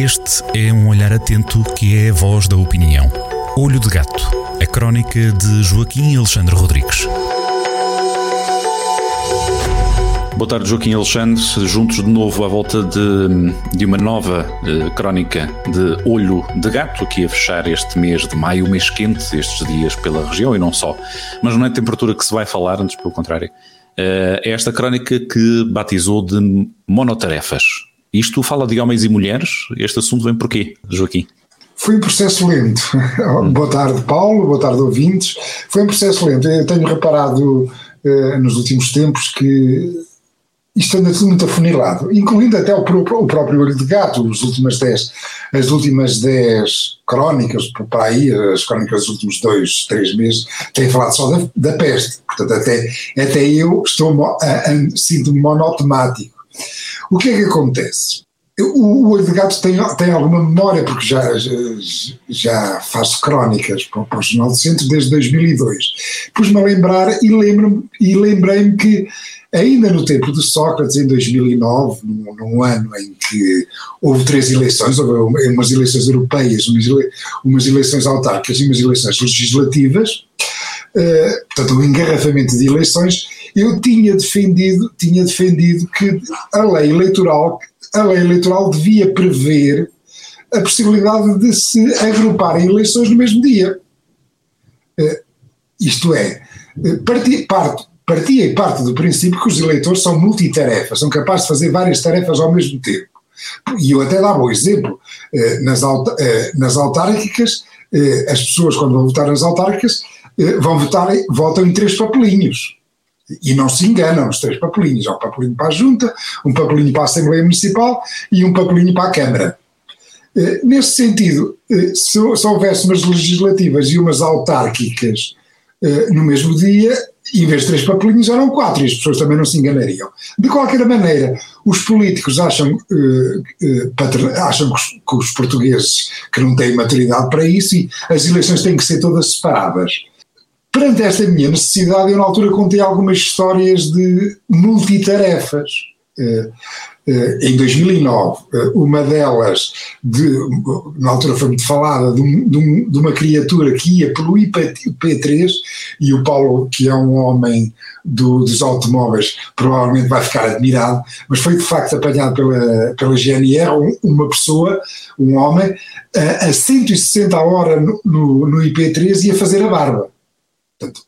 Este é um olhar atento que é a voz da opinião. Olho de Gato, a crónica de Joaquim Alexandre Rodrigues. Boa tarde, Joaquim Alexandre. Juntos de novo à volta de, de uma nova uh, crónica de Olho de Gato, aqui a fechar este mês de maio, mês quente, estes dias pela região e não só. Mas não é a temperatura que se vai falar, antes pelo contrário. Uh, é esta crónica que batizou de monotarefas. Isto fala de homens e mulheres? Este assunto vem porquê, Joaquim? Foi um processo lento. boa tarde, Paulo, boa tarde, ouvintes. Foi um processo lento. Eu tenho reparado uh, nos últimos tempos que isto anda tudo muito afunilado, incluindo até o, o próprio Olho de Gato, as últimas dez, as últimas dez crónicas, para aí, as crónicas dos últimos dois, três meses, têm falado só da, da peste. Portanto, até, até eu estou, sinto-me monotemático. O que é que acontece? O, o Olho de Gato tem, tem alguma memória, porque já, já, já faço crónicas para, para o Jornal do Centro desde 2002. Pus-me a lembrar e, lembro, e lembrei-me que ainda no tempo de Sócrates, em 2009, num, num, ano em que houve três eleições, houve umas eleições europeias, umas, ele, umas eleições autárquicas e umas eleições legislativas, uh, portanto um engarrafamento de eleições, eu tinha defendido, tinha defendido que a lei eleitoral, a lei eleitoral devia prever a possibilidade de se agrupar eleições no mesmo dia. Uh, isto é, eh, parti, parte, partia e parte do princípio que os eleitores são multitarefas, são capazes de fazer várias tarefas ao mesmo tempo. E eu até dava o exemplo, eh, nas, eh, nas autárquicas, eh, as pessoas quando vão votar nas autárquicas vão votar, votam em três papelinhos. E não se enganam, os três papelinhos. Há um papelinho para a Junta, um papelinho para a Assembleia Municipal e um papelinho para a Câmara. Nesse sentido, se, se houvesse umas legislativas e umas autárquicas no mesmo dia, em vez de três papelinhos eram quatro, e as pessoas também não se enganariam. De qualquer maneira, os políticos acham, acham que os, portugueses que não têm maturidade para isso e as eleições têm que ser todas separadas. Perante esta minha necessidade, eu na altura contei algumas histórias de multitarefas. Uh, eh, em 2009, eh, uma delas, de, na altura foi muito falada, de, um, de, uma criatura que ia pelo IP3, e o Paulo, que é um homem do, dos automóveis, provavelmente vai ficar admirado, mas foi de facto apanhado pela, pela GNR uma pessoa, um homem, a, a 160 a hora no, no, no IP3 e a fazer a barba. Portanto,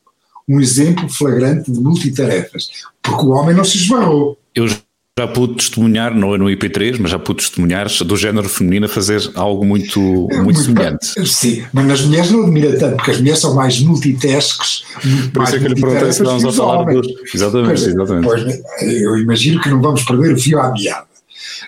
um exemplo flagrante de multitarefas, porque o homem não se esbarrou. Eu já pude testemunhar, não é no IP3, mas já pude testemunhar do género feminino a fazer algo muito, muito, muito semelhante. Sim, mas nas mulheres não admira tanto, porque as mulheres são mais multitasks. Por isso é que lhe perguntei se vamos a falar dos. Exatamente, pois, exatamente. Pois, eu imagino que não vamos perder o fio à meada.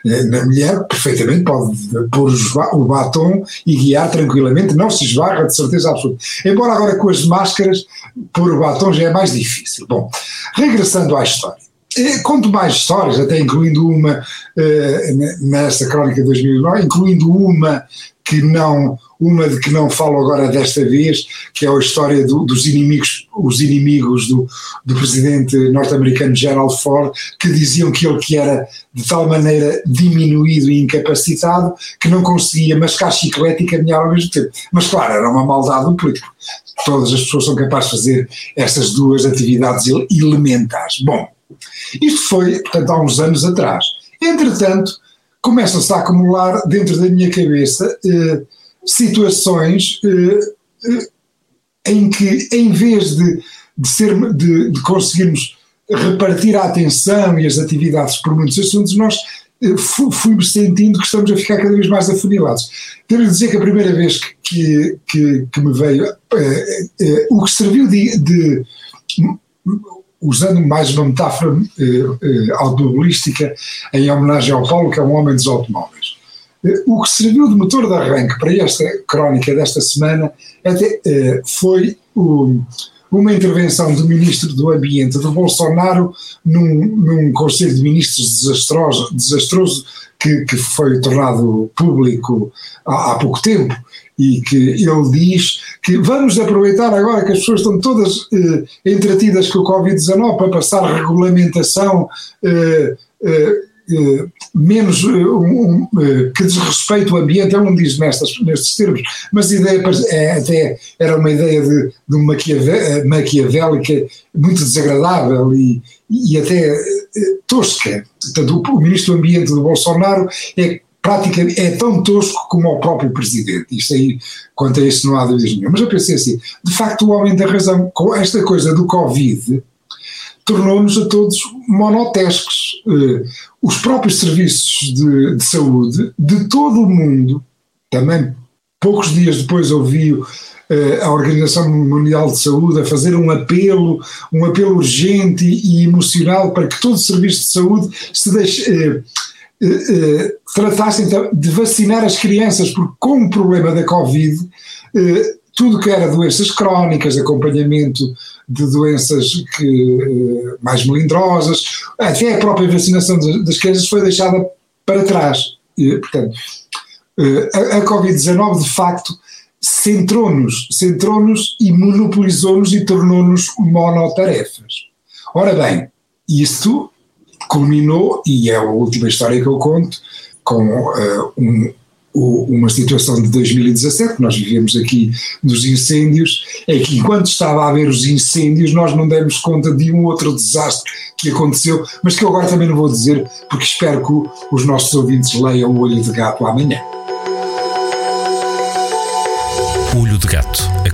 Na mulher, perfeitamente pode pôr o batom e guiar tranquilamente, não se esbarra de certeza absoluta. Embora agora com as máscaras, pôr o batom já é mais difícil. Bom, regressando à história. Eh, conto mais histórias, até incluindo uma uh, nesta crónica de 2009, incluindo uma que não, uma de que não falo agora desta vez, que é a história do, dos inimigos, os inimigos do, do presidente norte-americano Gerald Ford, que diziam que ele que era de tal maneira diminuído e incapacitado que não conseguia mascar chiclete e caminhar ao mesmo tempo. Mas claro, era uma maldade do político. Todas as pessoas são capazes de fazer essas duas atividades elementares. Bom, isto foi, portanto, há uns anos atrás. Entretanto, começam-se a acumular dentro da minha cabeça eh, situações eh, eh, em que, em vez de, de, ser, de, de, conseguirmos repartir a atenção e as atividades por muitos assuntos, nós eh, fui-me sentindo que estamos a ficar cada vez mais afunilados. Devo dizer que a primeira vez que, que, que me veio, eh, eh, o que serviu de, de usando mais uma metáfora eh, eh, automobilística em homenagem ao Paulo, que é um homem dos automóveis. Eh, o que serviu de motor de arranque para esta crónica desta semana até, eh, foi o, uma intervenção do ministro do Ambiente do Bolsonaro num, num Conselho de Ministros desastroso, desastroso que, que foi tornado público há, há pouco tempo e que ele diz que vamos aproveitar agora que as pessoas estão todas eh, entretidas com o Covid-19 para passar regulamentação eh, eh, eh, menos um, um, que desrespeita o ambiente, ele não diz nestas, nestes termos, mas a ideia é, até era uma ideia de, de maquiavélica muito desagradável e, e até tosca. Portanto, o ministro do Ambiente do Bolsonaro é praticamente é tão tosco como o próprio presidente. Isto aí, quanto a isso, não há dúvidas nenhuma. Mas eu pensei assim: de facto, o homem tem razão. Com esta coisa do Covid, tornou-nos a todos monotescos. Uh, os próprios serviços de, de, saúde de todo o mundo, também poucos dias depois ouvi uh, a Organização Mundial de Saúde a fazer um apelo, um apelo urgente e, emocional para que todo o serviço de saúde se deixe. Eh, eh, tratassem de vacinar as crianças, porque com o problema da Covid, eh, tudo que era doenças crónicas, acompanhamento de doenças que, mais melindrosas, até a própria vacinação das crianças foi deixada para trás. E, portanto, a, a Covid-19 de facto centrou-nos, centrou-nos e monopolizou-nos e tornou-nos monotarefas. Ora bem, isto culminou, e é a última história que eu conto, com uh, um, uma situação de 2017, que nós vivemos aqui dos incêndios, é que enquanto estava a haver os incêndios, nós não demos conta de um outro desastre que aconteceu, mas que eu agora também não vou dizer, porque espero que os nossos ouvintes leiam o Olho de Gato amanhã. Olho de Gato,